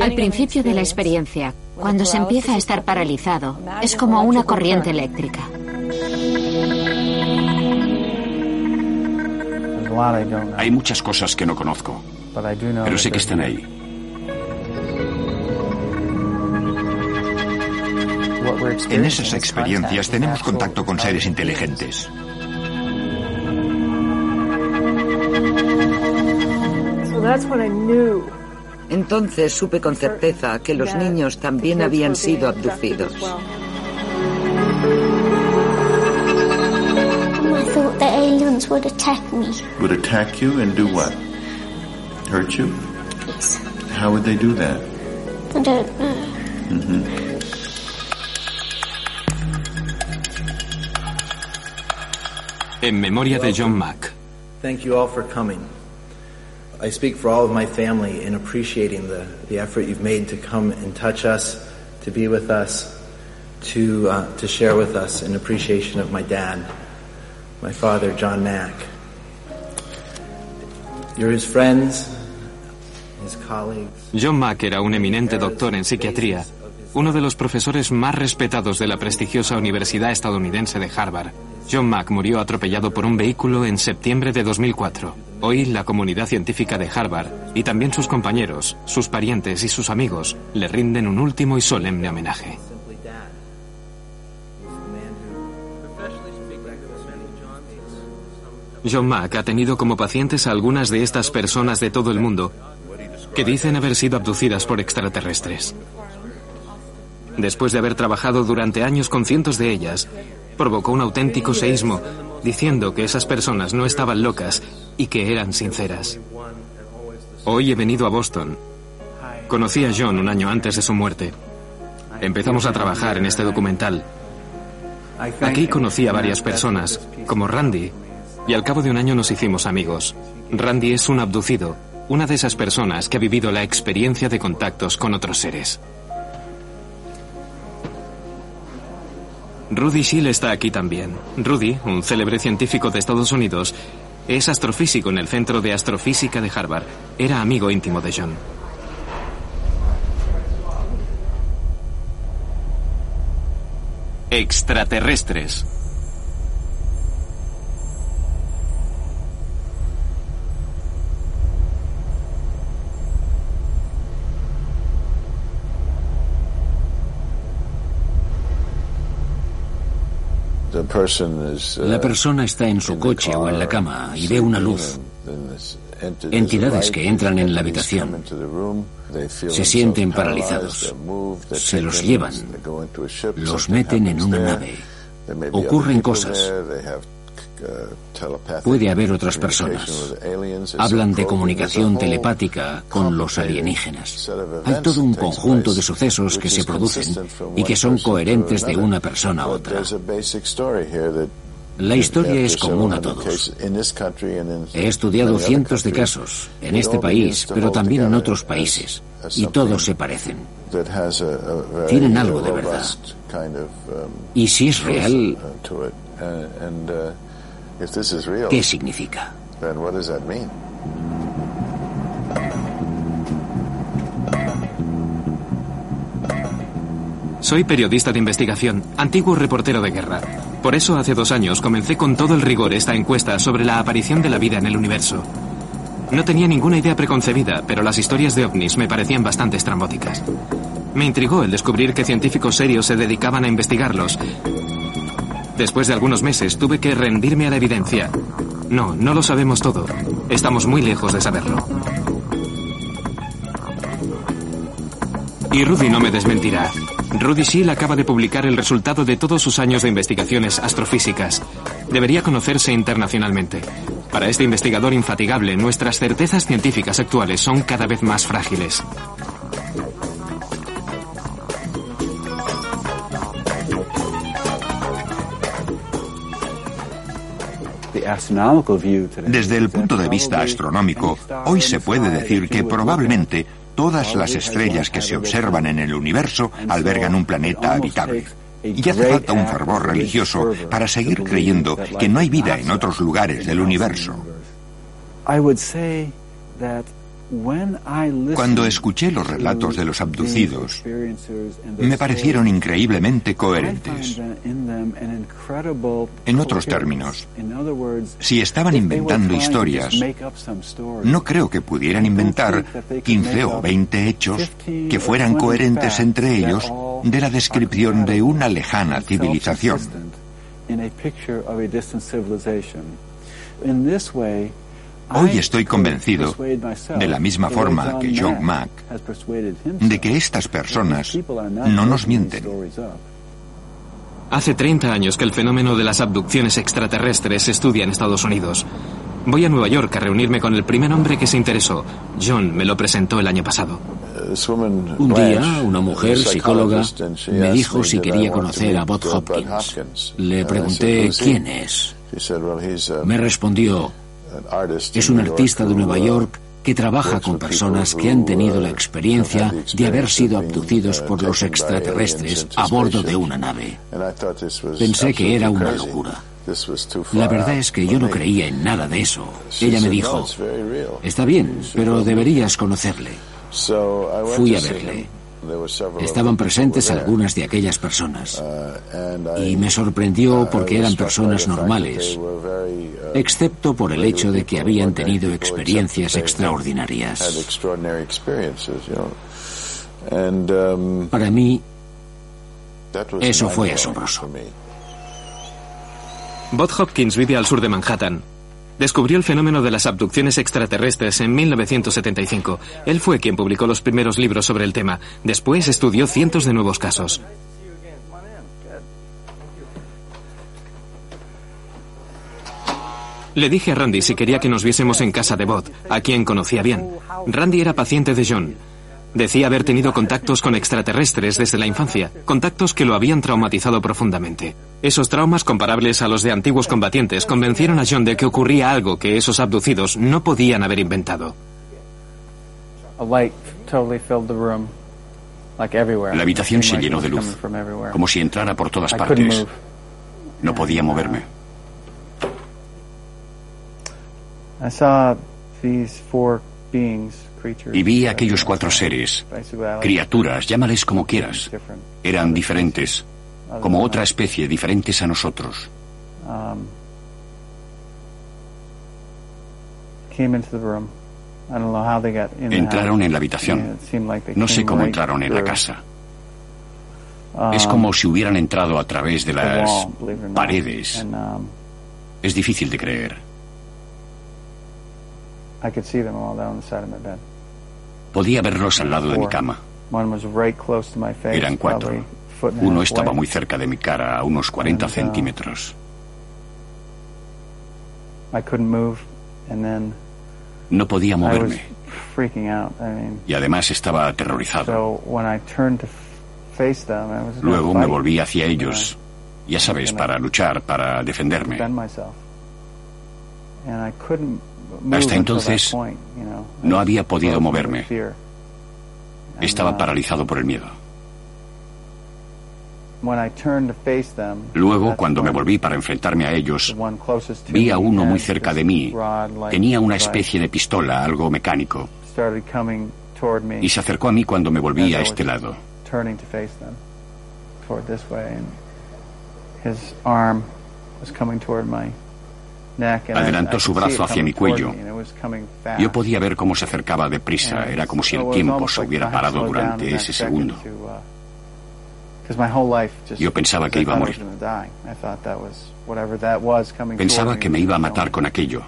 Al principio de la experiencia, cuando se empieza a estar paralizado, es como una corriente eléctrica. Hay muchas cosas que no conozco, pero sé que están ahí. En esas experiencias tenemos contacto con seres inteligentes. Entonces supe con certeza que los niños también habían sido abducidos. I thought the aliens would attack me. Would attack you and do what? Hurt you? Yes. How would they do that? I don't know. hmm En memoria de John Mack. Thank you all for coming. I speak for all of my family in appreciating the, the effort you've made to come and touch us, to be with us, to, uh, to share with us in appreciation of my dad, my father, John Mack. You're his friends, his colleagues. John Mack era un eminente doctor en psiquiatría, uno de los profesores más respetados de la prestigiosa Universidad estadounidense de Harvard. John Mack murió atropellado por un vehículo en septiembre de 2004. Hoy la comunidad científica de Harvard y también sus compañeros, sus parientes y sus amigos le rinden un último y solemne homenaje. John Mack ha tenido como pacientes a algunas de estas personas de todo el mundo que dicen haber sido abducidas por extraterrestres. Después de haber trabajado durante años con cientos de ellas, provocó un auténtico seísmo, diciendo que esas personas no estaban locas y que eran sinceras. Hoy he venido a Boston. Conocí a John un año antes de su muerte. Empezamos a trabajar en este documental. Aquí conocí a varias personas, como Randy, y al cabo de un año nos hicimos amigos. Randy es un abducido, una de esas personas que ha vivido la experiencia de contactos con otros seres. Rudy Shield está aquí también. Rudy, un célebre científico de Estados Unidos, es astrofísico en el Centro de Astrofísica de Harvard. Era amigo íntimo de John. Extraterrestres. La persona está en su coche o en la cama y ve una luz. Entidades que entran en la habitación se sienten paralizados, se los llevan, los meten en una nave. Ocurren cosas. Puede haber otras personas. Hablan de comunicación telepática con los alienígenas. Hay todo un conjunto de sucesos que se producen y que son coherentes de una persona a otra. La historia es común a todos. He estudiado cientos de casos en este país, pero también en otros países, y todos se parecen. Tienen algo de verdad. Y si es real, ¿qué significa? Soy periodista de investigación, antiguo reportero de guerra. Por eso hace dos años comencé con todo el rigor esta encuesta sobre la aparición de la vida en el universo. No tenía ninguna idea preconcebida, pero las historias de ovnis me parecían bastante estrambóticas. Me intrigó el descubrir que científicos serios se dedicaban a investigarlos. Después de algunos meses tuve que rendirme a la evidencia. No, no lo sabemos todo. Estamos muy lejos de saberlo. Y Rudy no me desmentirá. Rudy Shield acaba de publicar el resultado de todos sus años de investigaciones astrofísicas. Debería conocerse internacionalmente. Para este investigador infatigable, nuestras certezas científicas actuales son cada vez más frágiles. Desde el punto de vista astronómico, hoy se puede decir que probablemente todas las estrellas que se observan en el universo albergan un planeta habitable. Y hace falta un fervor religioso para seguir creyendo que no hay vida en otros lugares del universo. Cuando escuché los relatos de los abducidos, me parecieron increíblemente coherentes. En otros términos, si estaban inventando historias, no creo que pudieran inventar 15 o 20 hechos que fueran coherentes entre ellos de la descripción de una lejana civilización. Hoy estoy convencido, de la misma forma que John Mack, de que estas personas no nos mienten. Hace 30 años que el fenómeno de las abducciones extraterrestres se estudia en Estados Unidos. Voy a Nueva York a reunirme con el primer hombre que se interesó. John me lo presentó el año pasado. Un día, una mujer psicóloga me dijo si quería conocer a Bob Hopkins. Le pregunté quién es. Me respondió, es un artista de Nueva York que trabaja con personas que han tenido la experiencia de haber sido abducidos por los extraterrestres a bordo de una nave. Pensé que era una locura. La verdad es que yo no creía en nada de eso. Ella me dijo, está bien, pero deberías conocerle. Fui a verle. Estaban presentes algunas de aquellas personas y me sorprendió porque eran personas normales, excepto por el hecho de que habían tenido experiencias extraordinarias. Para mí, eso fue asombroso. Bob Hopkins vive al sur de Manhattan. Descubrió el fenómeno de las abducciones extraterrestres en 1975. Él fue quien publicó los primeros libros sobre el tema. Después estudió cientos de nuevos casos. Le dije a Randy si quería que nos viésemos en casa de Bob, a quien conocía bien. Randy era paciente de John. Decía haber tenido contactos con extraterrestres desde la infancia, contactos que lo habían traumatizado profundamente. Esos traumas comparables a los de antiguos combatientes convencieron a John de que ocurría algo que esos abducidos no podían haber inventado. La habitación se llenó de luz, como si entrara por todas partes. No podía moverme. Y vi a aquellos cuatro seres, criaturas, llámales como quieras. Eran diferentes, como otra especie, diferentes a nosotros. Entraron en la habitación. No sé cómo entraron en la casa. Es como si hubieran entrado a través de las paredes. Es difícil de creer. Podía verlos al lado de mi cama. Eran cuatro. Uno estaba muy cerca de mi cara, a unos 40 centímetros. No podía moverme. Y además estaba aterrorizado. Luego me volví hacia ellos, ya sabes, para luchar, para defenderme. Hasta entonces no había podido moverme. Estaba paralizado por el miedo. Luego, cuando me volví para enfrentarme a ellos, vi a uno muy cerca de mí. Tenía una especie de pistola, algo mecánico. Y se acercó a mí cuando me volví a este lado. Adelantó su brazo hacia mi cuello. Yo podía ver cómo se acercaba deprisa. Era como si el tiempo se hubiera parado durante ese segundo. Yo pensaba que iba a morir. Pensaba que me iba a matar con aquello.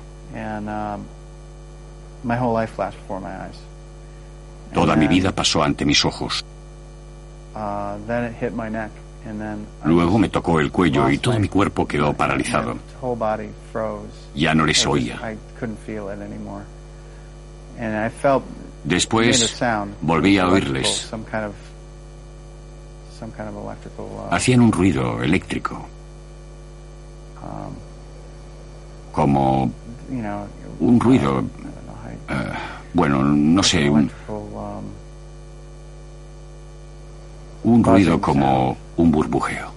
Toda mi vida pasó ante mis ojos. Luego me tocó el cuello y todo mi cuerpo quedó paralizado. Ya no les oía. Después volví a oírles. Hacían un ruido eléctrico. Como un ruido... Uh, bueno, no sé, un, Un ruido como un burbujeo.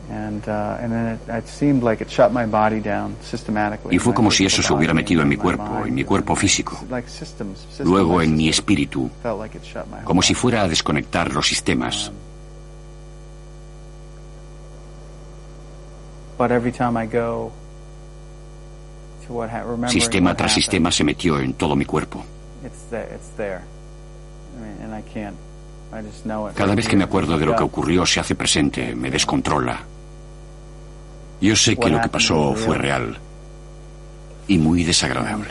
Y fue como si eso se hubiera metido en mi cuerpo, en mi cuerpo físico. Luego en mi espíritu, como si fuera a desconectar los sistemas. Sistema tras sistema se metió en todo mi cuerpo. Cada vez que me acuerdo de lo que ocurrió se hace presente, me descontrola. Yo sé que lo que pasó fue real y muy desagradable.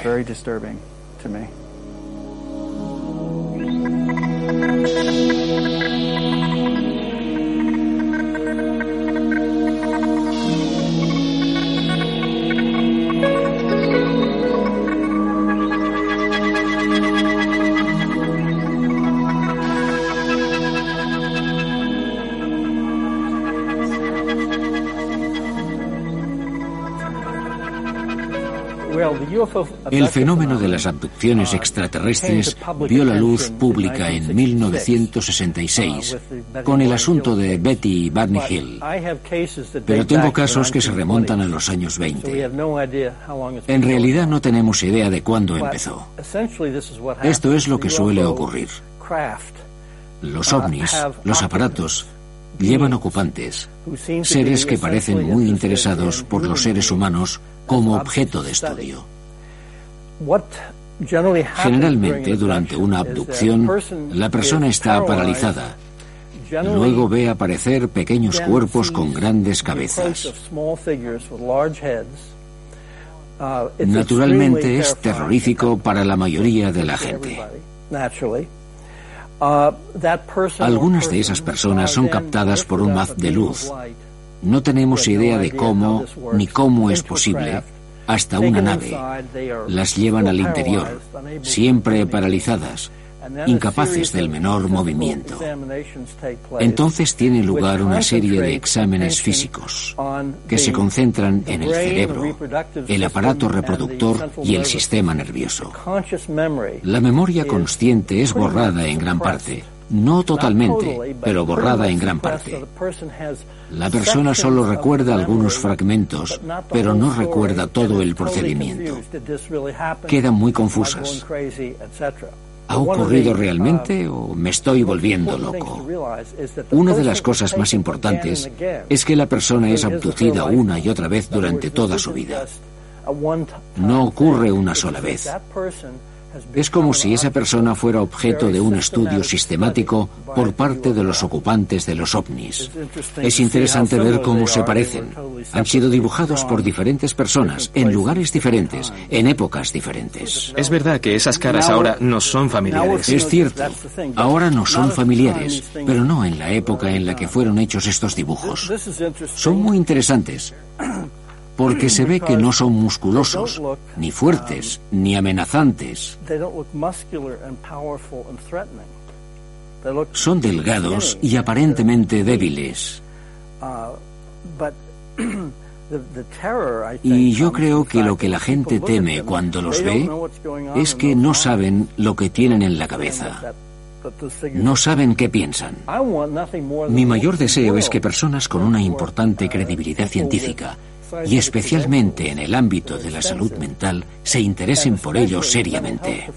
El fenómeno de las abducciones extraterrestres vio la luz pública en 1966 con el asunto de Betty y Barney Hill. Pero tengo casos que se remontan a los años 20. En realidad no tenemos idea de cuándo empezó. Esto es lo que suele ocurrir. Los ovnis, los aparatos, llevan ocupantes, seres que parecen muy interesados por los seres humanos como objeto de estudio. Generalmente, durante una abducción, la persona está paralizada. Luego ve aparecer pequeños cuerpos con grandes cabezas. Naturalmente es terrorífico para la mayoría de la gente. Algunas de esas personas son captadas por un haz de luz. No tenemos idea de cómo ni cómo es posible, hasta una nave. Las llevan al interior, siempre paralizadas, incapaces del menor movimiento. Entonces tiene lugar una serie de exámenes físicos que se concentran en el cerebro, el aparato reproductor y el sistema nervioso. La memoria consciente es borrada en gran parte no totalmente, pero borrada en gran parte. La persona solo recuerda algunos fragmentos, pero no recuerda todo el procedimiento. Quedan muy confusas. ¿Ha ocurrido realmente o me estoy volviendo loco? Una de las cosas más importantes es que la persona es abducida una y otra vez durante toda su vida. No ocurre una sola vez. Es como si esa persona fuera objeto de un estudio sistemático por parte de los ocupantes de los ovnis. Es interesante ver cómo se parecen. Han sido dibujados por diferentes personas, en lugares diferentes, en épocas diferentes. Es verdad que esas caras ahora no son familiares. Es cierto, ahora no son familiares, pero no en la época en la que fueron hechos estos dibujos. Son muy interesantes porque se ve que no son musculosos, ni fuertes, ni amenazantes. Son delgados y aparentemente débiles. Y yo creo que lo que la gente teme cuando los ve es que no saben lo que tienen en la cabeza. No saben qué piensan. Mi mayor deseo es que personas con una importante credibilidad científica y especialmente en el ámbito de la salud mental se interesen por ello seriamente.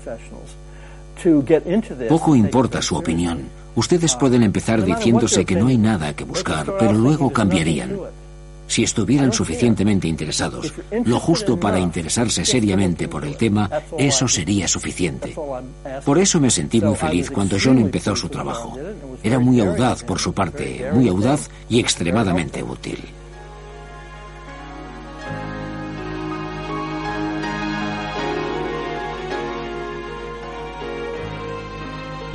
Poco importa su opinión. Ustedes pueden empezar diciéndose que no hay nada que buscar, pero luego cambiarían. Si estuvieran suficientemente interesados, lo justo para interesarse seriamente por el tema, eso sería suficiente. Por eso me sentí muy feliz cuando John empezó su trabajo. Era muy audaz por su parte, muy audaz y extremadamente útil.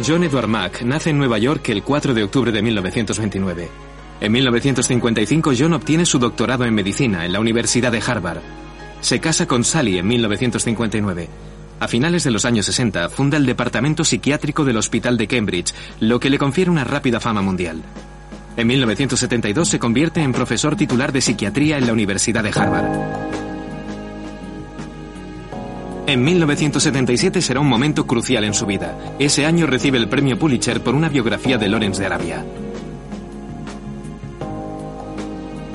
John Edward Mack nace en Nueva York el 4 de octubre de 1929. En 1955 John obtiene su doctorado en medicina en la Universidad de Harvard. Se casa con Sally en 1959. A finales de los años 60 funda el Departamento Psiquiátrico del Hospital de Cambridge, lo que le confiere una rápida fama mundial. En 1972 se convierte en profesor titular de psiquiatría en la Universidad de Harvard. En 1977 será un momento crucial en su vida. Ese año recibe el premio Pulitzer por una biografía de Lawrence de Arabia.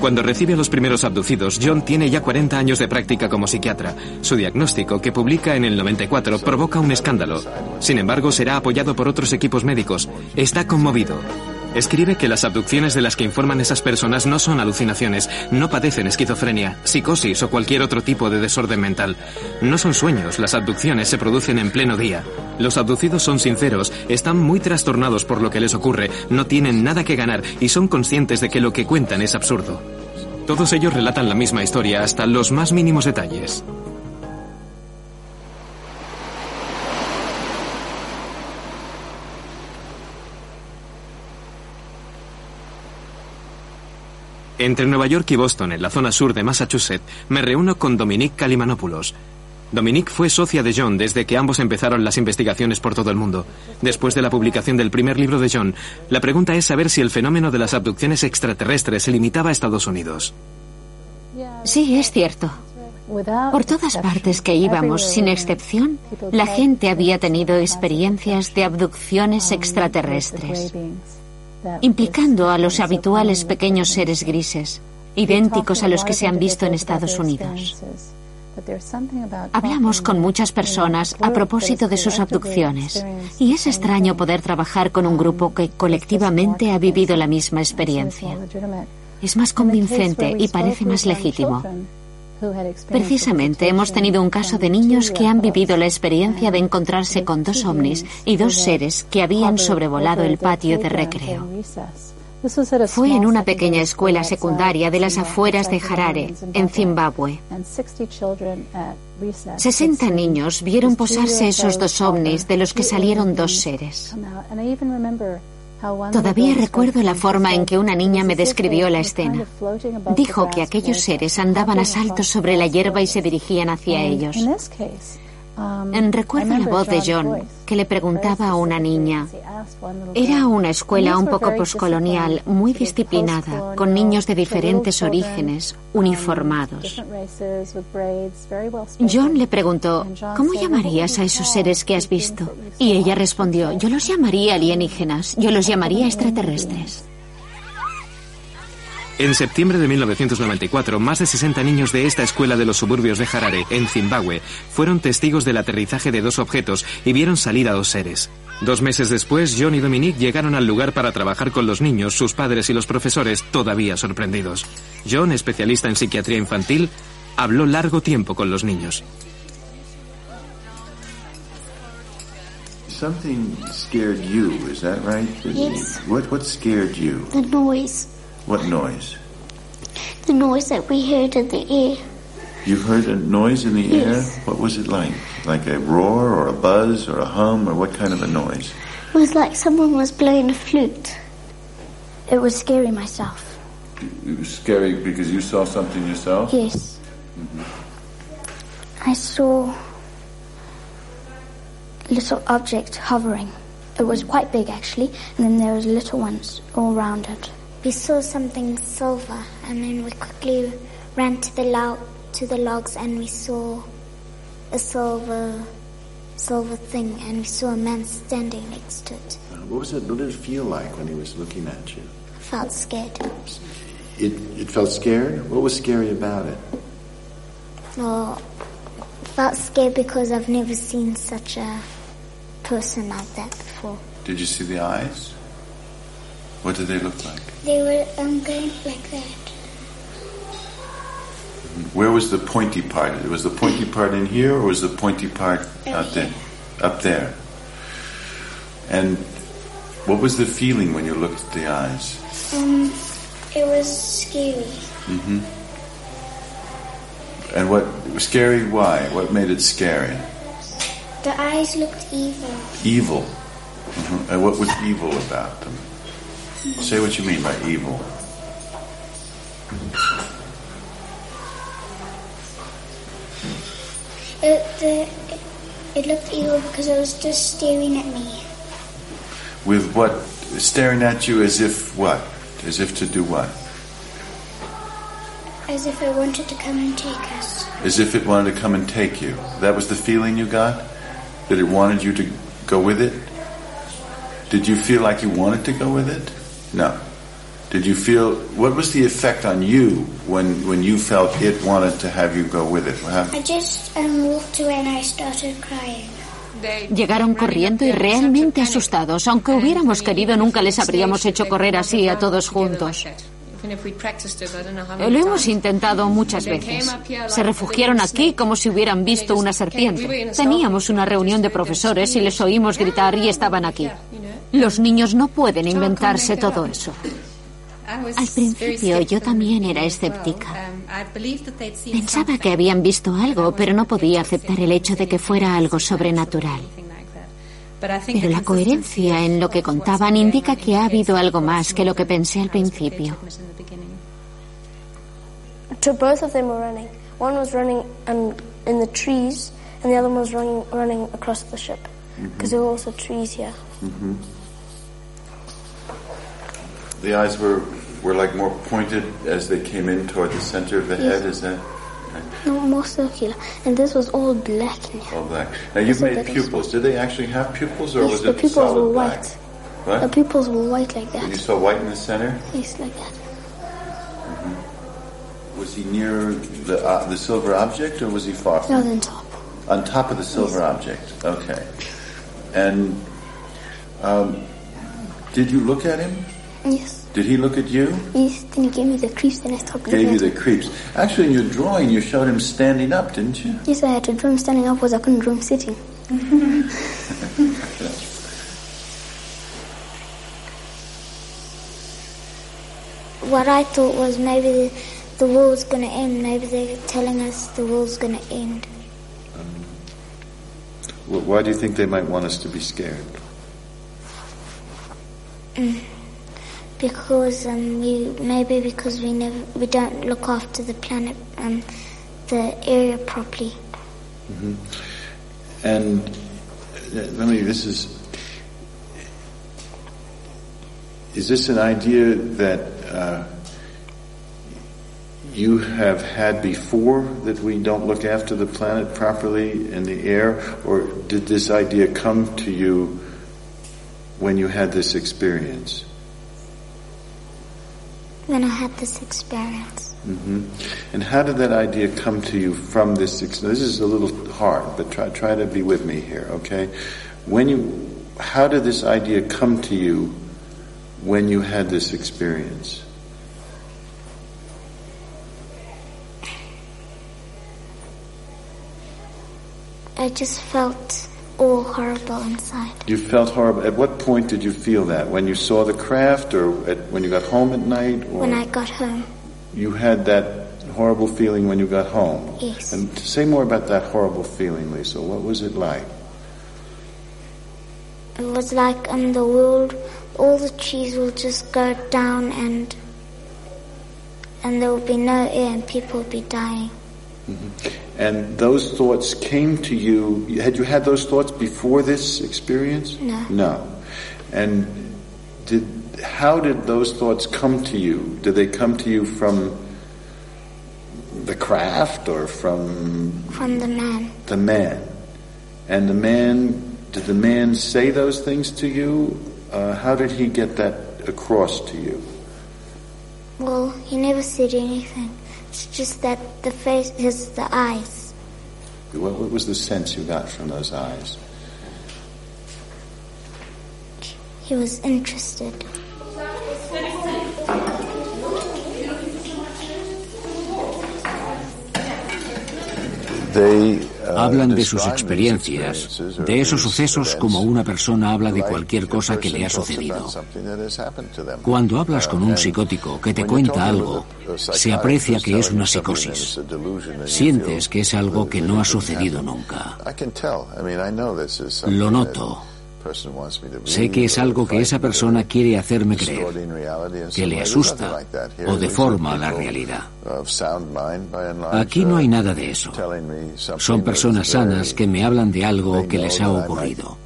Cuando recibe a los primeros abducidos, John tiene ya 40 años de práctica como psiquiatra. Su diagnóstico, que publica en el 94, provoca un escándalo. Sin embargo, será apoyado por otros equipos médicos. Está conmovido. Escribe que las abducciones de las que informan esas personas no son alucinaciones, no padecen esquizofrenia, psicosis o cualquier otro tipo de desorden mental. No son sueños, las abducciones se producen en pleno día. Los abducidos son sinceros, están muy trastornados por lo que les ocurre, no tienen nada que ganar y son conscientes de que lo que cuentan es absurdo. Todos ellos relatan la misma historia hasta los más mínimos detalles. Entre Nueva York y Boston, en la zona sur de Massachusetts, me reúno con Dominique Kalimanopoulos. Dominique fue socia de John desde que ambos empezaron las investigaciones por todo el mundo. Después de la publicación del primer libro de John, la pregunta es saber si el fenómeno de las abducciones extraterrestres se limitaba a Estados Unidos. Sí, es cierto. Por todas partes que íbamos, sin excepción, la gente había tenido experiencias de abducciones extraterrestres implicando a los habituales pequeños seres grises, idénticos a los que se han visto en Estados Unidos. Hablamos con muchas personas a propósito de sus abducciones y es extraño poder trabajar con un grupo que colectivamente ha vivido la misma experiencia. Es más convincente y parece más legítimo. Precisamente hemos tenido un caso de niños que han vivido la experiencia de encontrarse con dos ovnis y dos seres que habían sobrevolado el patio de recreo. Fue en una pequeña escuela secundaria de las afueras de Harare, en Zimbabue. 60 niños vieron posarse esos dos ovnis de los que salieron dos seres. Todavía recuerdo la forma en que una niña me describió la escena. Dijo que aquellos seres andaban a saltos sobre la hierba y se dirigían hacia ellos. Recuerdo la voz de John, que le preguntaba a una niña. Era una escuela un poco poscolonial, muy disciplinada, con niños de diferentes orígenes, uniformados. John le preguntó, ¿cómo llamarías a esos seres que has visto? Y ella respondió, yo los llamaría alienígenas, yo los llamaría extraterrestres. En septiembre de 1994, más de 60 niños de esta escuela de los suburbios de Harare, en Zimbabue, fueron testigos del aterrizaje de dos objetos y vieron salir a dos seres. Dos meses después, John y Dominique llegaron al lugar para trabajar con los niños, sus padres y los profesores, todavía sorprendidos. John, especialista en psiquiatría infantil, habló largo tiempo con los niños. Something scared you, is that right? Yes. What, what scared you? The noise. What noise? The noise that we heard in the air. You heard a noise in the Yes. air? What was it like? Like a roar or a buzz or a hum or what kind of a noise? It was like someone was blowing a flute. It was scary myself. It was scary because you saw something yourself? Yes. Mm-hmm. I saw a little objects hovering. It was quite big actually, and then there was little ones all around it. We saw something silver, and then we quickly ran to the log to the logs, and we saw a silver silver thing, and we saw a man standing next to it. Uh, what was it? What did it feel like when he was looking at you? I felt scared. It, it felt scared? What was scary about it? Well, I felt scared because I've never seen such a person like that before. Did you see the eyes? What did they look like? They were um, going like that. Where was the pointy part? It was the pointy part in here or was the pointy part out there? Up there. And what was the feeling when you looked at the eyes? Um, it was scary. Mm-hmm. And what was scary? Why? What made it scary? The eyes looked evil. Evil. Mm-hmm. And what was evil about them? Say what you mean by evil. It, the, it looked evil because it was just staring at me. With what? Staring at you as if what? As if to do what? As if it wanted to come and take us. As if it wanted to come and take you. That was the feeling you got? That it wanted you to go with it? Did you feel like you wanted to go with it? No. Did you feel what was the effect on you when when you felt it wanted to have you go with it? I just um, walked away and I started crying. Llegaron corriendo y realmente asustados. Aunque hubiéramos querido, nunca les habríamos hecho correr así a todos juntos. Lo hemos intentado muchas veces. Se refugiaron aquí como si hubieran visto una serpiente. Teníamos una reunión de profesores y les oímos gritar y estaban aquí. Los niños no pueden inventarse todo eso. Al principio yo también era escéptica. Pensaba que habían visto algo, pero no podía aceptar el hecho de que fuera algo sobrenatural. Pero la coherencia en lo que contaban indica que ha habido algo más que lo que pensé al principio. So both of them were running. One was running and in the trees, and the other one was running running across the ship mm-hmm. because there were also trees here. Mm-hmm. The eyes were were like more pointed as they came in toward the center of the head. Is that No, more circular, and this was all black all black? Now you've made pupils. Did they actually have pupils, or Yes, was the it pupils solid were black? white. What? The pupils were white like that. And you saw white in the center. Yes, like that. Was he near the uh, the silver object, or was he far from? No, then top. On top of the silver object. Okay. And um, did you look at him? Yes. Did he look at you? Yes, then he gave me the creeps, then I stopped Gave looking you the creeps. Actually, in your drawing, you showed him standing up, didn't you? Yes, I had to draw him standing up because I couldn't draw him sitting. What I thought was maybe the, the war's gonna end. Maybe they're telling us the war's gonna end. Wh- Why do you think they might want us to be scared? Because um, we maybe because we never we don't look after the planet um, the area properly. And uh, let me. This is. Is this an idea that uh, you have had before that we don't look after the planet properly in the air, or did this idea come to you when you had this experience? When I had this experience, Mm-hmm. And how did that idea come to you from this? Ex- this is a little hard, but try try to be with me here, okay? When you, how did this idea come to you when you had this experience? I just felt all horrible inside. You felt horrible. At what point did you feel that? When you saw the craft, or at, when you got home at night, or When I got home, you had that horrible feeling when you got home? Yes. And say more about that horrible feeling, Lisa. What was it like? it was like in the world, all the trees will just go down and and there will be no air and people will be dying. Mm-hmm. And those thoughts came to you. Had you had those thoughts before this experience? No. No. And did how did those thoughts come to you? Did they come to you from the craft or from From the man, the man? And the man did the man say those things to you? Uh, how did he get that across to you? well, he never said anything. It's just that the face, his the eyes. What, what was the sense you got from those eyes? He was interested. Hablan de sus experiencias, de esos sucesos como una persona habla de cualquier cosa que le ha sucedido. Cuando hablas con un psicótico que te cuenta algo, se aprecia que es una psicosis. Sientes que es algo que no ha sucedido nunca. Lo noto. Sé que es algo que esa persona quiere hacerme creer, que le asusta o deforma la realidad. Aquí no hay nada de eso. Son personas sanas que me hablan de algo que les ha ocurrido.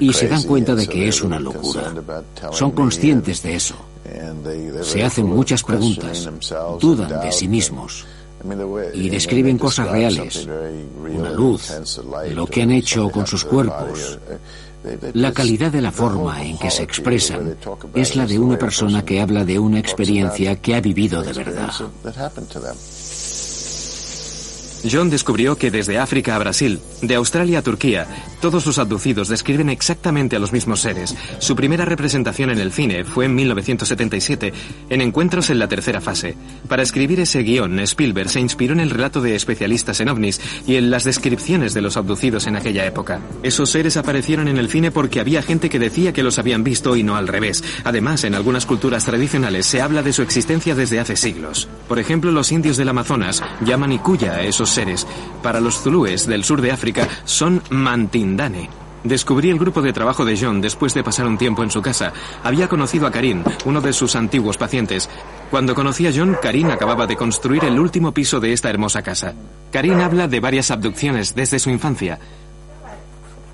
Y se dan cuenta de que es una locura. Son conscientes de eso. Se hacen muchas preguntas, dudan de sí mismos y describen cosas reales, una luz, lo que han hecho con sus cuerpos, La calidad de la forma en que se expresan es la de una persona que habla de una experiencia que ha vivido de verdad. John descubrió que desde África a Brasil, de Australia a Turquía, todos los abducidos describen exactamente a los mismos seres. Su primera representación en el cine fue en 1977, en Encuentros en la tercera fase. Para escribir ese guion, Spielberg se inspiró en el relato de especialistas en ovnis y en las descripciones de los abducidos en aquella época. Esos seres aparecieron en el cine porque había gente que decía que los habían visto y no al revés. Además, en algunas culturas tradicionales se habla de su existencia desde hace siglos. Por ejemplo, los indios del Amazonas llaman Ikuya a esos seres. Para los zulúes del sur de África son Mantindane. Descubrí el grupo de trabajo de John después de pasar un tiempo en su casa. Había conocido a Karim, uno de sus antiguos pacientes. Cuando conocí a John, Karim acababa de construir el último piso de esta hermosa casa. Karim habla de varias abducciones desde su infancia.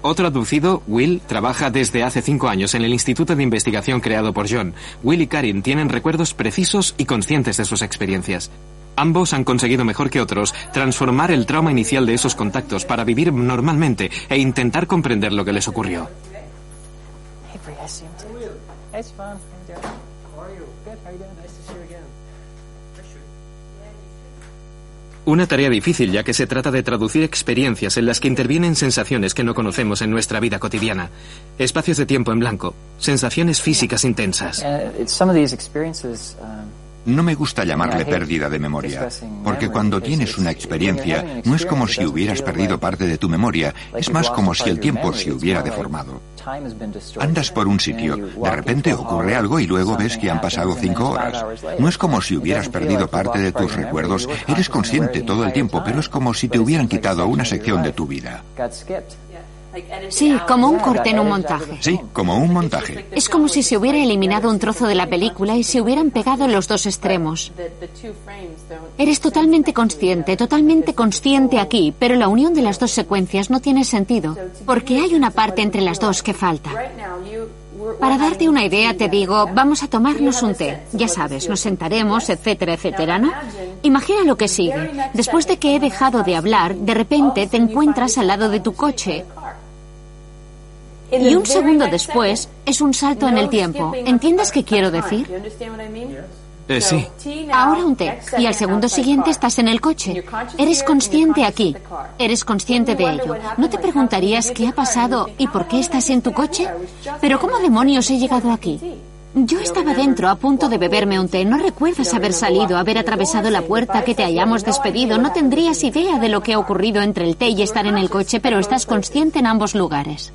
Otro abducido, Will, trabaja desde hace cinco años en el Instituto de Investigación creado por John. Will y Karim tienen recuerdos precisos y conscientes de sus experiencias. Ambos han conseguido mejor que otros transformar el trauma inicial de esos contactos para vivir normalmente e intentar comprender lo que les ocurrió. Una tarea difícil ya que se trata de traducir experiencias en las que intervienen sensaciones que no conocemos en nuestra vida cotidiana. Espacios de tiempo en blanco, sensaciones físicas intensas. No me gusta llamarle pérdida de memoria, porque cuando tienes una experiencia no es como si hubieras perdido parte de tu memoria, es más como si el tiempo se hubiera deformado. Andas por un sitio, de repente ocurre algo y luego ves que han pasado cinco horas. No es como si hubieras perdido parte de tus recuerdos, eres consciente todo el tiempo, pero es como si te hubieran quitado una sección de tu vida. Sí, como un corte en un montaje. Sí, como un montaje. Es como si se hubiera eliminado un trozo de la película y se hubieran pegado los dos extremos. Eres totalmente consciente, totalmente consciente aquí, pero la unión de las dos secuencias no tiene sentido, porque hay una parte entre las dos que falta. Para darte una idea, te digo, vamos a tomarnos un té. Ya sabes, nos sentaremos, etcétera, etcétera, ¿no? Imagina lo que sigue. Después de que he dejado de hablar, de repente te encuentras al lado de tu coche. Y un segundo después es un salto en el tiempo. ¿Entiendes qué quiero decir? Eh, sí. Ahora un té. Y al segundo siguiente estás en el coche. Eres consciente aquí. Eres consciente de ello. ¿No te preguntarías qué ha pasado y por qué estás en tu coche? Pero ¿cómo demonios he llegado aquí? Yo estaba dentro a punto de beberme un té. No recuerdas haber salido, haber atravesado la puerta, que te hayamos despedido. No tendrías idea de lo que ha ocurrido entre el té y estar en el coche, pero estás consciente en ambos lugares.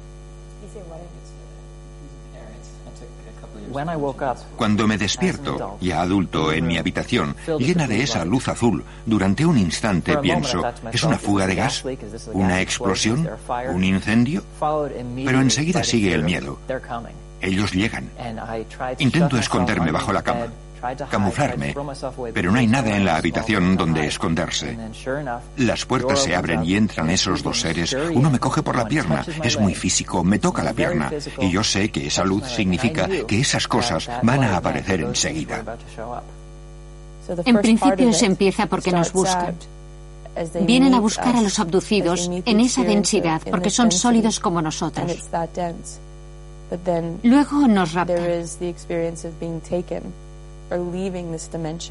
Cuando me despierto, ya adulto, en mi habitación, llena de esa luz azul, durante un instante pienso, ¿es una fuga de gas? ¿Una explosión? ¿Un incendio? Pero enseguida sigue el miedo. Ellos llegan. Intento esconderme bajo la cama camuflarme, pero no hay nada en la habitación donde esconderse. Las puertas se abren y entran esos dos seres. Uno me coge por la pierna, es muy físico, me toca la pierna, y yo sé que esa luz significa que esas cosas van a aparecer enseguida. En principio se empieza porque nos buscan. Vienen a buscar a los abducidos en esa densidad porque son sólidos como nosotros. Luego nos raptan.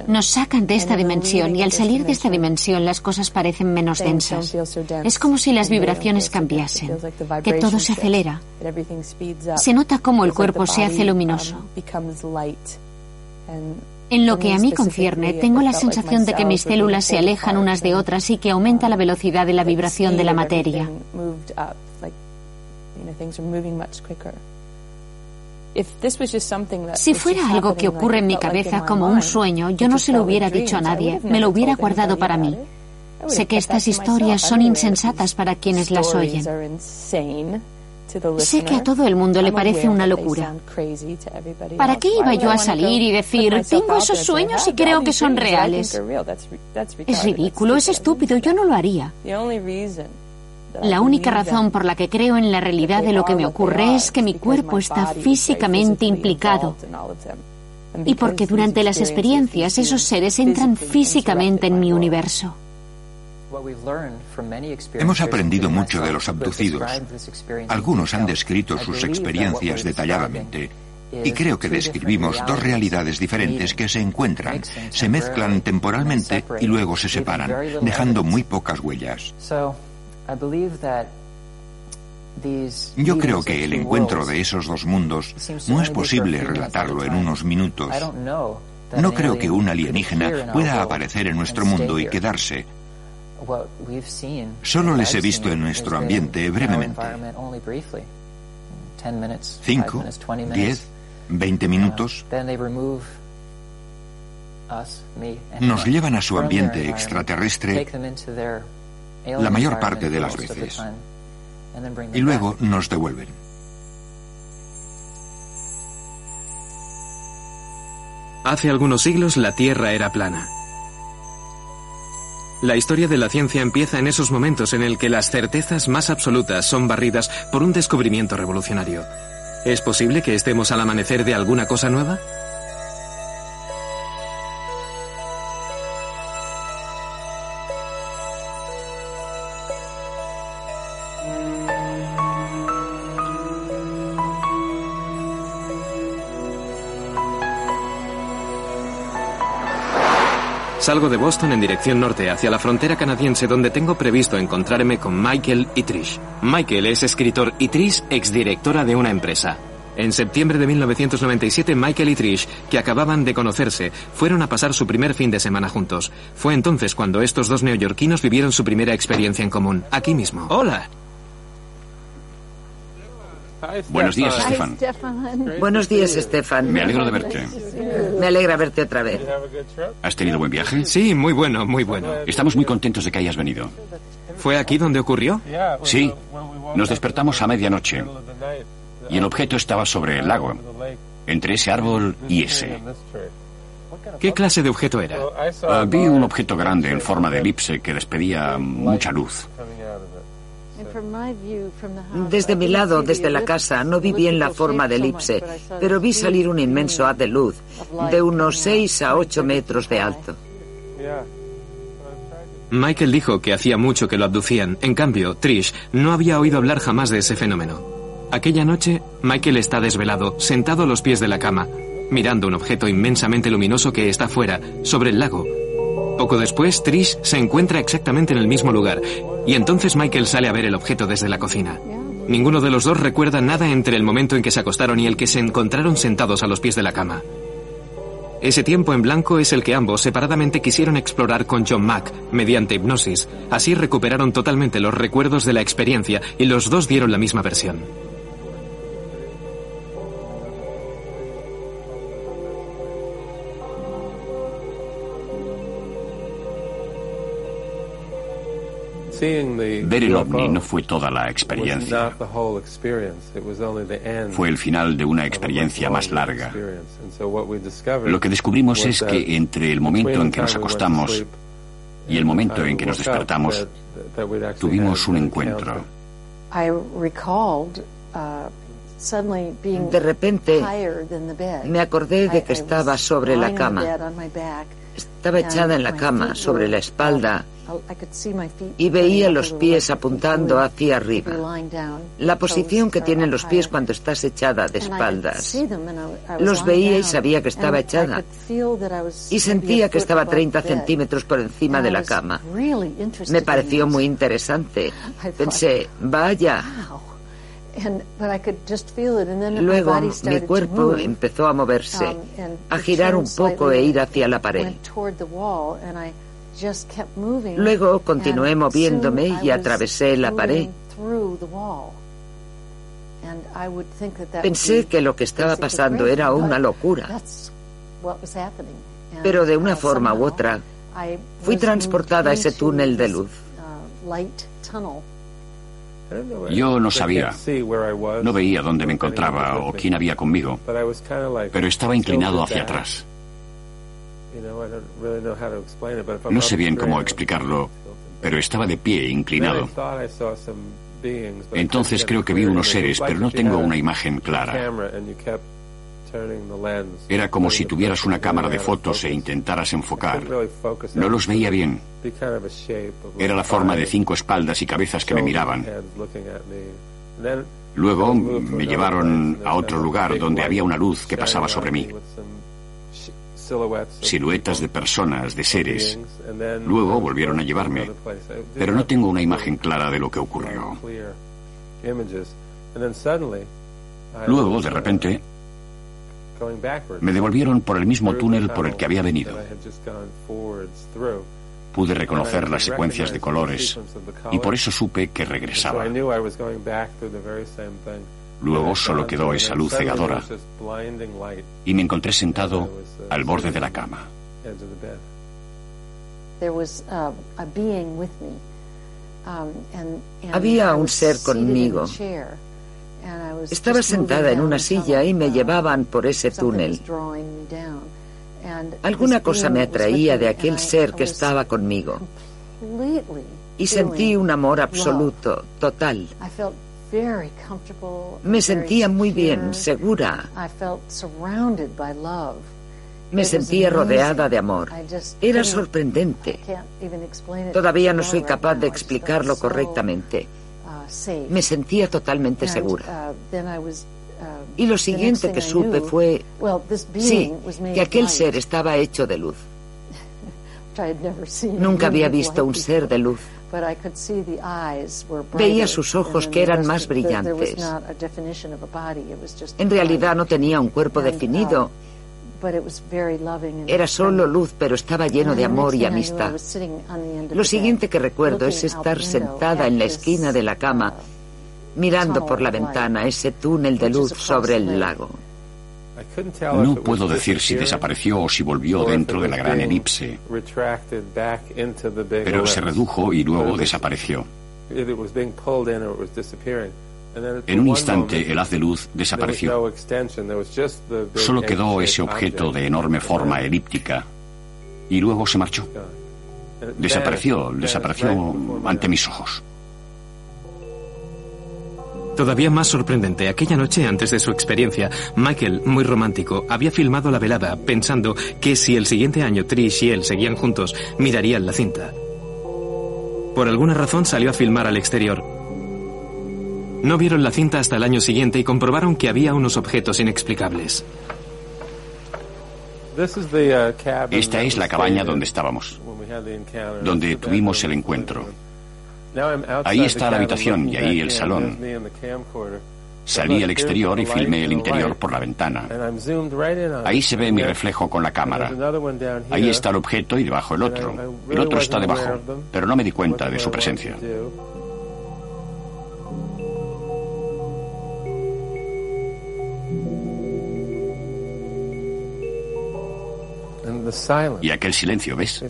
Nos sacan de esta dimensión y al salir de esta dimensión las cosas parecen menos densas. Es como si las vibraciones cambiasen, que todo se acelera. Se nota como el cuerpo se hace luminoso. En lo que a mí concierne, tengo la sensación de que mis células se alejan unas de otras y que aumenta la velocidad de la vibración de la materia. Si fuera algo que ocurre en mi cabeza como un sueño, yo no se lo hubiera dicho a nadie, me lo hubiera guardado para mí. Sé que estas historias son insensatas para quienes las oyen. Sé que a todo el mundo le parece una locura. ¿Para qué iba yo a salir y decir, tengo esos sueños y creo que son reales? Es ridículo, es estúpido, yo no lo haría. La única razón por la que creo en la realidad de lo que me ocurre es que mi cuerpo está físicamente implicado y porque durante las experiencias esos seres entran físicamente en mi universo. Hemos aprendido mucho de los abducidos. Algunos han descrito sus experiencias detalladamente. Y creo que describimos dos realidades diferentes que se encuentran, se mezclan temporalmente y luego se separan, dejando muy pocas huellas. Yo creo que el encuentro de esos dos mundos no es posible relatarlo en unos minutos. No creo que un alienígena pueda aparecer en nuestro mundo y quedarse. Solo les he visto en nuestro ambiente brevemente. Cinco, diez, veinte minutos. Nos llevan a su ambiente extraterrestre la mayor parte de las veces. Y luego nos devuelven. Hace algunos siglos la Tierra era plana. La historia de la ciencia empieza en esos momentos en el que las certezas más absolutas son barridas por un descubrimiento revolucionario. ¿Es posible que estemos al amanecer de alguna cosa nueva? Salgo de Boston en dirección norte hacia la frontera canadiense donde tengo previsto encontrarme con Michael y Trish. Michael es escritor y Trish exdirectora de una empresa. En septiembre de 1997, Michael y Trish, que acababan de conocerse, fueron a pasar su primer fin de semana juntos. Fue entonces cuando estos dos neoyorquinos vivieron su primera experiencia en común, aquí mismo. ¡Hola! Buenos días, Stefan. Buenos días, Stefan. Me alegro de verte. Me alegra verte otra vez. ¿Has tenido buen viaje? Sí, muy bueno, muy bueno. Estamos muy contentos de que hayas venido. ¿Fue aquí donde ocurrió? Sí. Nos despertamos a medianoche. Y el objeto estaba sobre el lago, entre ese árbol y ese. ¿Qué clase de objeto era? Uh, vi un objeto grande en forma de elipse que despedía mucha luz. Desde mi lado, desde la casa, no vi bien la forma de elipse, pero vi salir un inmenso haz de luz, de unos 6 a 8 metros de alto. Michael dijo que hacía mucho que lo abducían. En cambio, Trish no había oído hablar jamás de ese fenómeno. Aquella noche, Michael está desvelado, sentado a los pies de la cama, mirando un objeto inmensamente luminoso que está fuera, sobre el lago, poco después, Trish se encuentra exactamente en el mismo lugar y entonces Michael sale a ver el objeto desde la cocina. Ninguno de los dos recuerda nada entre el momento en que se acostaron y el que se encontraron sentados a los pies de la cama. Ese tiempo en blanco es el que ambos separadamente quisieron explorar con John Mack mediante hipnosis. Así recuperaron totalmente los recuerdos de la experiencia y los dos dieron la misma versión. Ver el ovni no fue toda la experiencia. Fue el final de una experiencia más larga. Lo que descubrimos es que entre el momento en que nos acostamos y el momento en que nos despertamos, tuvimos un encuentro. De repente me acordé de que estaba sobre la cama. Estaba echada en la cama, sobre la espalda, y veía los pies apuntando hacia arriba. La posición que tienen los pies cuando estás echada de espaldas. Los veía y sabía que estaba echada. Y sentía que estaba 30 centímetros por encima de la cama. Me pareció muy interesante. Pensé, vaya. Luego mi cuerpo empezó a moverse, um, a girar un poco e ir hacia la pared. Luego continué moviéndome y atravesé la pared. Pensé que lo que estaba pasando era una locura. Pero de una forma u otra, fui transportada a ese túnel de luz. Yo no sabía, no veía dónde me encontraba o quién había conmigo, pero estaba inclinado hacia atrás. No sé bien cómo explicarlo, pero estaba de pie, inclinado. Entonces creo que vi unos seres, pero no tengo una imagen clara. Era como si tuvieras una cámara de fotos e intentaras enfocar. No los veía bien. Era la forma de cinco espaldas y cabezas que me miraban. Luego me llevaron a otro lugar donde había una luz que pasaba sobre mí. Siluetas de personas, de seres. Luego volvieron a llevarme, pero no tengo una imagen clara de lo que ocurrió. Luego, de repente, me devolvieron por el mismo túnel por el que había venido. Pude reconocer las secuencias de colores y por eso supe que regresaba. Luego solo quedó esa luz cegadora y me encontré sentado al borde de la cama. Había un ser conmigo. Estaba sentada en una silla y me llevaban por ese túnel. Alguna cosa me atraía de aquel ser que estaba conmigo. Y sentí un amor absoluto, total. Me sentía muy bien, segura. Me sentía rodeada de amor. Era sorprendente. Todavía no soy capaz de explicarlo correctamente. Me sentía totalmente segura. Y lo siguiente que supe fue, sí, que aquel ser estaba hecho de luz. Nunca había visto un ser de luz. Veía sus ojos que eran más brillantes. En realidad no tenía un cuerpo definido. Era solo luz, pero estaba lleno de amor y amistad. Lo siguiente que recuerdo es estar sentada en la esquina de la cama, mirando por la ventana ese túnel de luz sobre el lago. No puedo decir si desapareció o si volvió dentro de la gran elipse, pero se redujo y luego desapareció. En un instante el haz de luz desapareció. Solo quedó ese objeto de enorme forma elíptica y luego se marchó. Desapareció, desapareció ante mis ojos. Todavía más sorprendente, aquella noche antes de su experiencia, Michael, muy romántico, había filmado la velada pensando que si el siguiente año Trish y él seguían juntos, mirarían la cinta. Por alguna razón salió a filmar al exterior. No vieron la cinta hasta el año siguiente y comprobaron que había unos objetos inexplicables. Esta es la cabaña donde estábamos, donde tuvimos el encuentro. Ahí está la habitación y ahí el salón. Salí al exterior y filmé el interior por la ventana. Ahí se ve mi reflejo con la cámara. Ahí está el objeto y debajo el otro. El otro está debajo, pero no me di cuenta de su presencia. Y aquel silencio, ¿ves?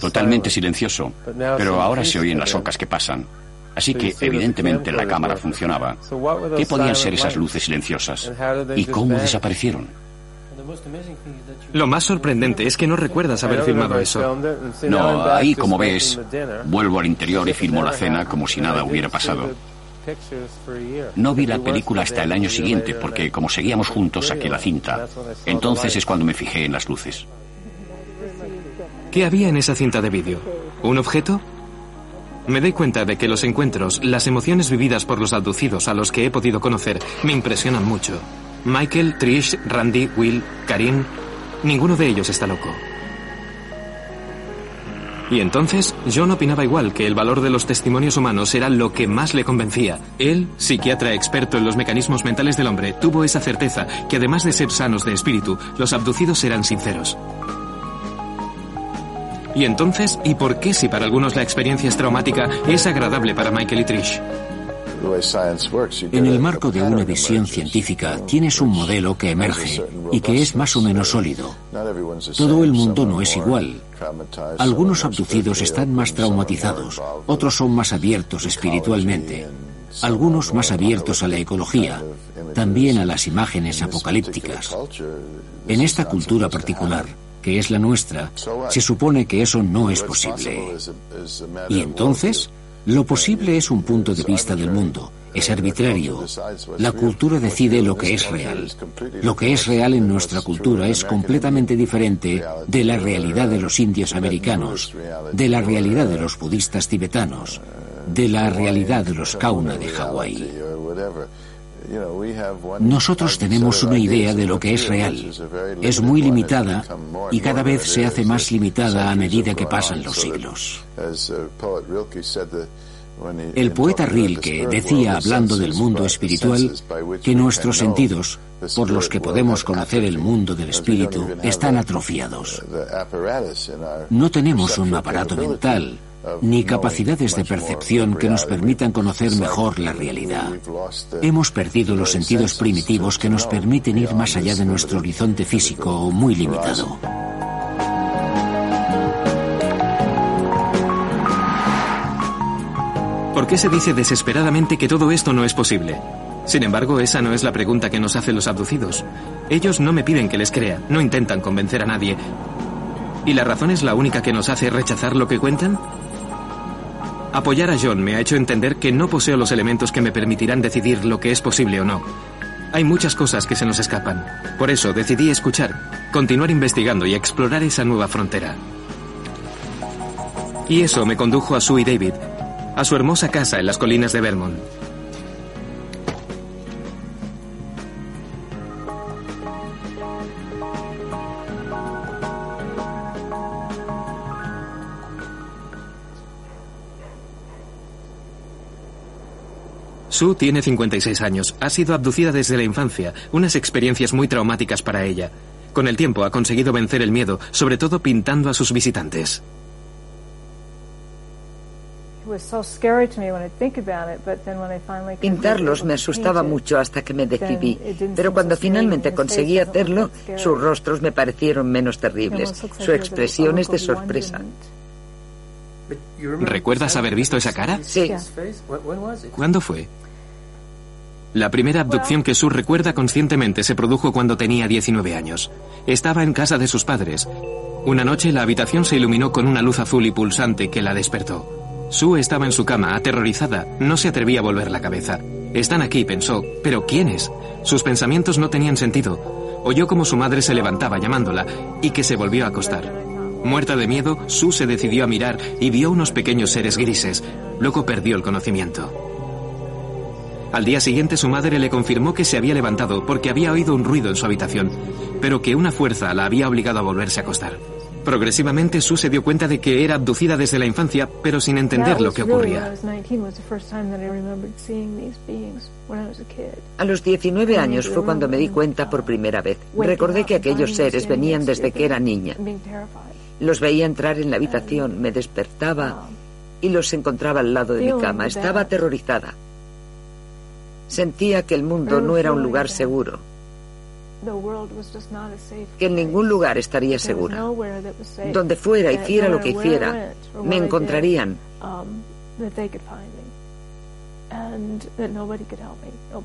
Totalmente silencioso. Pero ahora se oyen las ocas que pasan. Así que evidentemente la cámara funcionaba. ¿Qué podían ser esas luces silenciosas? ¿Y cómo desaparecieron? Lo más sorprendente es que no recuerdas haber filmado eso. No, ahí como ves, vuelvo al interior y filmo la cena como si nada hubiera pasado. No vi la película hasta el año siguiente porque como seguíamos juntos saqué la cinta. Entonces es cuando me fijé en las luces. ¿Qué había en esa cinta de vídeo? ¿Un objeto? Me doy cuenta de que los encuentros, las emociones vividas por los abducidos a los que he podido conocer, me impresionan mucho. Michael, Trish, Randy, Will, Karim, ninguno de ellos está loco. Y entonces, John opinaba igual que el valor de los testimonios humanos era lo que más le convencía. Él, psiquiatra experto en los mecanismos mentales del hombre, tuvo esa certeza que además de ser sanos de espíritu, los abducidos eran sinceros. Y entonces, ¿y por qué si para algunos la experiencia es traumática, es agradable para Michael y Trish? En el marco de una visión científica tienes un modelo que emerge y que es más o menos sólido. Todo el mundo no es igual. Algunos abducidos están más traumatizados, otros son más abiertos espiritualmente, algunos más abiertos a la ecología, también a las imágenes apocalípticas. En esta cultura particular, que es la nuestra, se supone que eso no es posible. Y entonces, lo posible es un punto de vista del mundo, es arbitrario. La cultura decide lo que es real. Lo que es real en nuestra cultura es completamente diferente de la realidad de los indios americanos, de la realidad de los budistas tibetanos, de la realidad de los kauna de Hawái. Nosotros tenemos una idea de lo que es real. Es muy limitada y cada vez se hace más limitada a medida que pasan los siglos. El poeta Rilke decía, hablando del mundo espiritual, que nuestros sentidos, por los que podemos conocer el mundo del espíritu, están atrofiados. No tenemos un aparato mental, ni capacidades de percepción que nos permitan conocer mejor la realidad. Hemos perdido los sentidos primitivos que nos permiten ir más allá de nuestro horizonte físico muy limitado. ¿Por qué se dice desesperadamente que todo esto no es posible? Sin embargo, esa no es la pregunta que nos hacen los abducidos. Ellos no me piden que les crea, no intentan convencer a nadie. ¿Y la razón es la única que nos hace rechazar lo que cuentan? Apoyar a John me ha hecho entender que no poseo los elementos que me permitirán decidir lo que es posible o no. Hay muchas cosas que se nos escapan. Por eso decidí escuchar, continuar investigando y explorar esa nueva frontera. Y eso me condujo a Sue y David, a su hermosa casa en las colinas de Vermont. Sue tiene 56 años. Ha sido abducida desde la infancia, unas experiencias muy traumáticas para ella. Con el tiempo ha conseguido vencer el miedo, sobre todo pintando a sus visitantes. Pintarlos me asustaba mucho hasta que me decidí, pero cuando finalmente conseguí hacerlo, sus rostros me parecieron menos terribles. Su expresión es de sorpresa. ¿Recuerdas haber visto esa cara? Sí. ¿Cuándo fue? La primera abducción que Sue recuerda conscientemente se produjo cuando tenía 19 años. Estaba en casa de sus padres. Una noche la habitación se iluminó con una luz azul y pulsante que la despertó. Sue estaba en su cama, aterrorizada. No se atrevía a volver la cabeza. Están aquí, pensó. ¿Pero quiénes? Sus pensamientos no tenían sentido. Oyó como su madre se levantaba llamándola y que se volvió a acostar. Muerta de miedo, Sue se decidió a mirar y vio unos pequeños seres grises. Luego perdió el conocimiento. Al día siguiente su madre le confirmó que se había levantado porque había oído un ruido en su habitación, pero que una fuerza la había obligado a volverse a acostar. Progresivamente Sue se dio cuenta de que era abducida desde la infancia, pero sin entender lo que ocurría. A los 19 años fue cuando me di cuenta por primera vez. Recordé que aquellos seres venían desde que era niña. Los veía entrar en la habitación, me despertaba y los encontraba al lado de mi cama. Estaba aterrorizada. Sentía que el mundo no era un lugar seguro, que en ningún lugar estaría segura. Donde fuera, hiciera lo que hiciera, me encontrarían.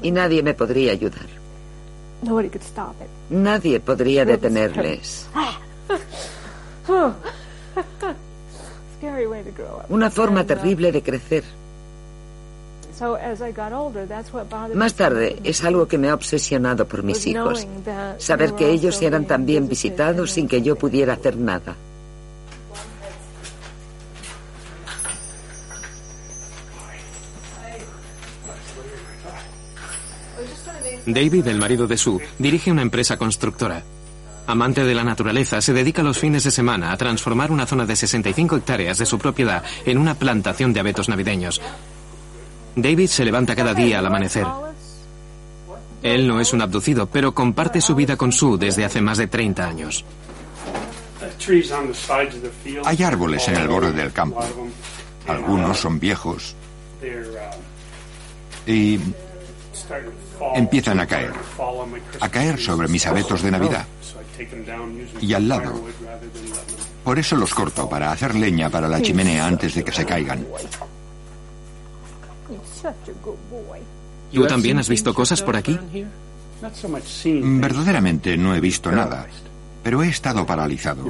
Y nadie me podría ayudar. Nadie podría detenerles. Una forma terrible de crecer. Más tarde es algo que me ha obsesionado por mis hijos. Saber que ellos eran también visitados sin que yo pudiera hacer nada. David, el marido de Sue, dirige una empresa constructora. Amante de la naturaleza, se dedica los fines de semana a transformar una zona de 65 hectáreas de su propiedad en una plantación de abetos navideños. David se levanta cada día al amanecer. Él no es un abducido, pero comparte su vida con Sue desde hace más de 30 años. Hay árboles en el borde del campo. Algunos son viejos y empiezan a caer. A caer sobre mis abetos de Navidad. Y al lado. Por eso los corto, para hacer leña para la chimenea antes de que se caigan. ¿Tú también has visto cosas por aquí? Verdaderamente no he visto nada, pero he estado paralizado.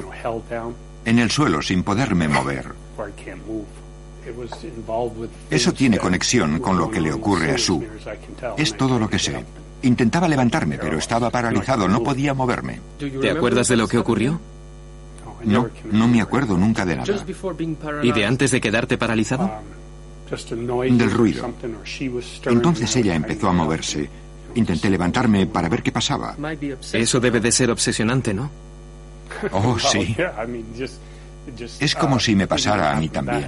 En el suelo sin poderme mover. Eso tiene conexión con lo que le ocurre a Sue. Es todo lo que sé. Intentaba levantarme, pero estaba paralizado, no podía moverme. ¿Te acuerdas de lo que ocurrió? No, no me acuerdo nunca de nada. ¿Y de antes de quedarte paralizado? Del ruido. Entonces ella empezó a moverse. Intenté levantarme para ver qué pasaba. Eso debe de ser obsesionante, ¿no? Oh, sí. Es como si me pasara a mí también.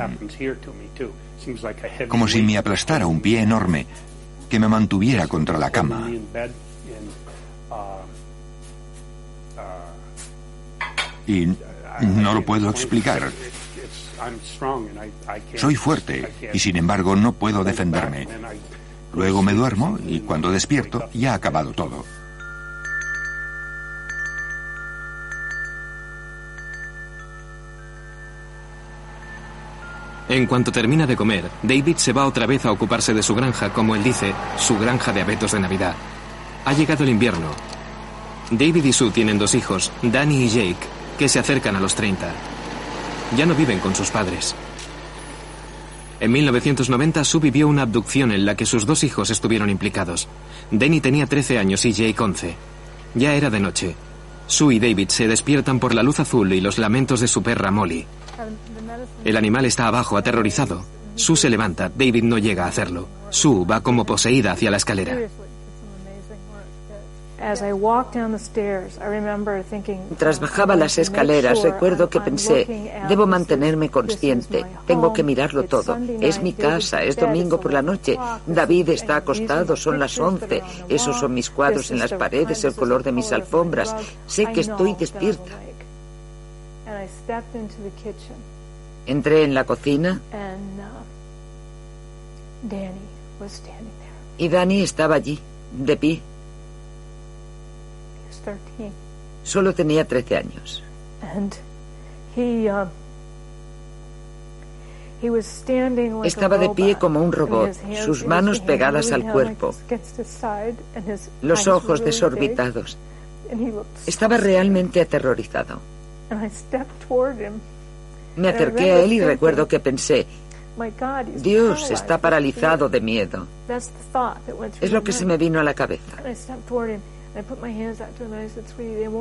Como si me aplastara un pie enorme que me mantuviera contra la cama. Y no lo puedo explicar. Soy fuerte y sin embargo no puedo defenderme. Luego me duermo y cuando despierto ya ha acabado todo. En cuanto termina de comer, David se va otra vez a ocuparse de su granja, como él dice, su granja de abetos de Navidad. Ha llegado el invierno. David y Sue tienen dos hijos, Danny y Jake, que se acercan a los 30. Ya no viven con sus padres. En 1990, Sue vivió una abducción en la que sus dos hijos estuvieron implicados. Danny tenía 13 años y Jake 11. Ya era de noche. Sue y David se despiertan por la luz azul y los lamentos de su perra Molly. El animal está abajo, aterrorizado. Sue se levanta, David no llega a hacerlo. Sue va como poseída hacia la escalera. Mientras bajaba las escaleras, recuerdo que pensé, debo mantenerme consciente, tengo que mirarlo todo. Es mi casa, es domingo por la noche, David está acostado, son las once, esos son mis cuadros en las paredes, el color de mis alfombras, sé que estoy despierta. Entré en la cocina y Danny estaba allí, de pie. Solo tenía 13 años. Estaba de pie como un robot, sus manos pegadas al cuerpo, los ojos desorbitados. Estaba realmente aterrorizado. Me acerqué a él y recuerdo que pensé, Dios está paralizado de miedo. Es lo que se me vino a la cabeza.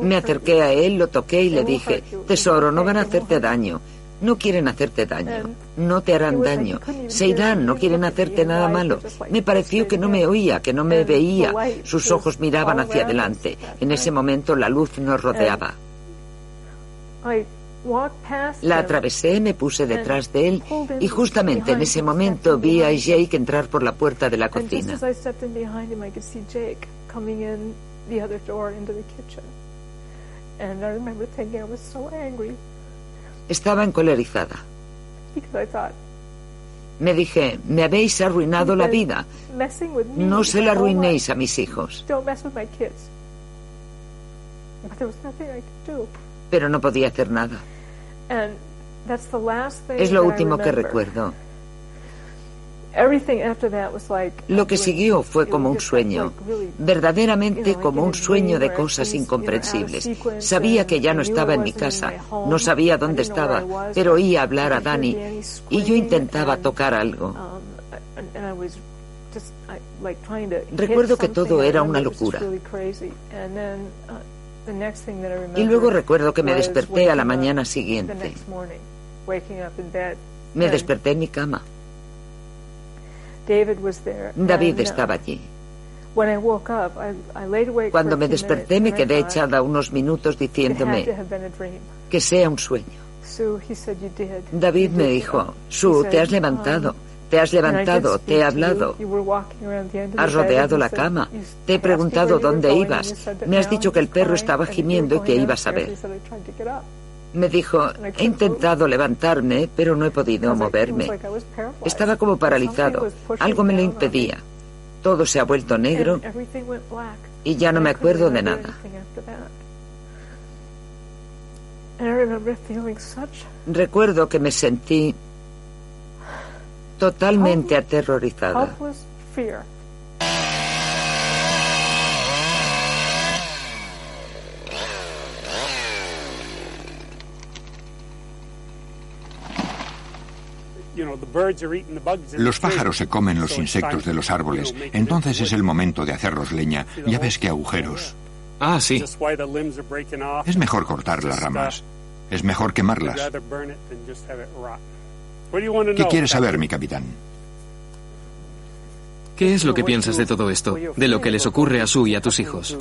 Me acerqué a él, lo toqué y le dije, tesoro, no van a hacerte daño. No quieren hacerte daño, no te harán daño. Se irán, no quieren hacerte nada malo. Me pareció que no me oía, que no me veía. Sus ojos miraban hacia adelante. En ese momento la luz nos rodeaba. La atravesé, me puse detrás de él y justamente en ese momento vi a Jake entrar por la puerta de la cocina. Estaba encolerizada. Me dije, me habéis arruinado la vida. No se la arruinéis a mis hijos. Pero no podía hacer nada. Es lo último que recuerdo. Lo que siguió fue como un sueño, verdaderamente como un sueño de cosas incomprensibles. Sabía que ya no estaba en mi casa, no sabía dónde estaba, pero oía hablar a Dani y yo intentaba tocar algo. Recuerdo que todo era una locura. Y luego recuerdo que me desperté a la mañana siguiente. Me desperté en mi cama. David estaba allí. Cuando me desperté me quedé echada unos minutos diciéndome que sea un sueño. David me dijo, Sue, te has levantado. Te has levantado, te he hablado. Has rodeado la cama. Te he preguntado dónde ibas. Me has dicho que el perro estaba gimiendo y que ibas a ver. Me dijo, he intentado levantarme, pero no he podido moverme. Estaba como paralizado. Algo me lo impedía. Todo se ha vuelto negro y ya no me acuerdo de nada. Recuerdo que me sentí totalmente aterrorizada. Los pájaros se comen los insectos de los árboles, entonces es el momento de hacerlos leña. Ya ves qué agujeros. Ah, sí. Es mejor cortar las ramas. Es mejor quemarlas. ¿Qué quieres saber, mi capitán? ¿Qué es lo que piensas de todo esto? De lo que les ocurre a Sue y a tus hijos.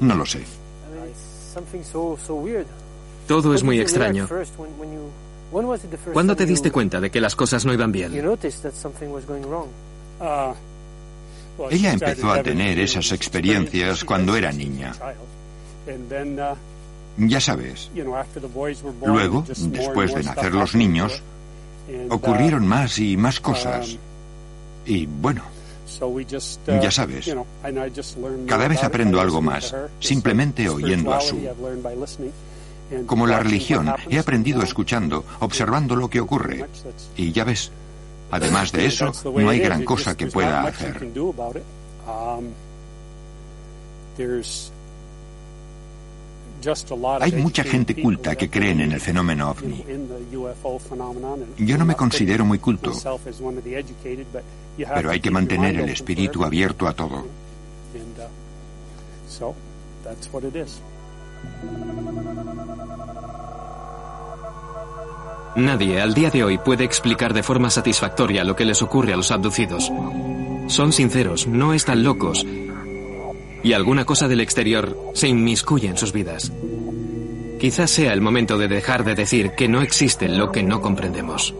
No lo sé. Todo es muy extraño. ¿Cuándo te diste cuenta de que las cosas no iban bien? Ella empezó a tener esas experiencias cuando era niña. Ya sabes. Luego, después de nacer los niños, ocurrieron más y más cosas. Y bueno, ya sabes, cada vez aprendo algo más, simplemente oyendo a su. Como la religión, he aprendido escuchando, observando lo que ocurre. Y ya ves, además de eso, no hay gran cosa que pueda hacer. Hay mucha gente culta que creen en el fenómeno ovni. Yo no me considero muy culto, pero hay que mantener el espíritu abierto a todo. Nadie al día de hoy puede explicar de forma satisfactoria lo que les ocurre a los abducidos. Son sinceros, no están locos, y alguna cosa del exterior se inmiscuye en sus vidas. Quizás sea el momento de dejar de decir que no existe lo que no comprendemos.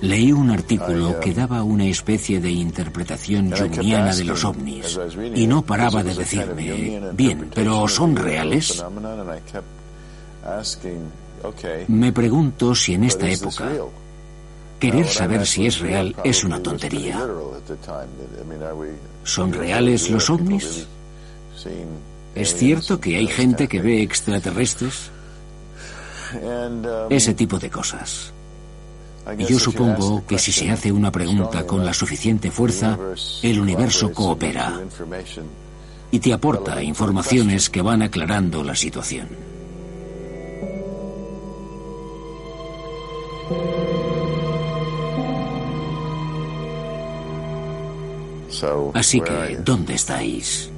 Leí un artículo que daba una especie de interpretación junguiana de los ovnis y no paraba de decirme, bien, pero ¿son reales? Me pregunto si en esta época querer saber si es real es una tontería. ¿Son reales los ovnis? ¿Es cierto que hay gente que ve extraterrestres? Ese tipo de cosas. Yo supongo que si se hace una pregunta con la suficiente fuerza, el universo coopera y te aporta informaciones que van aclarando la situación. Así que, ¿dónde estáis?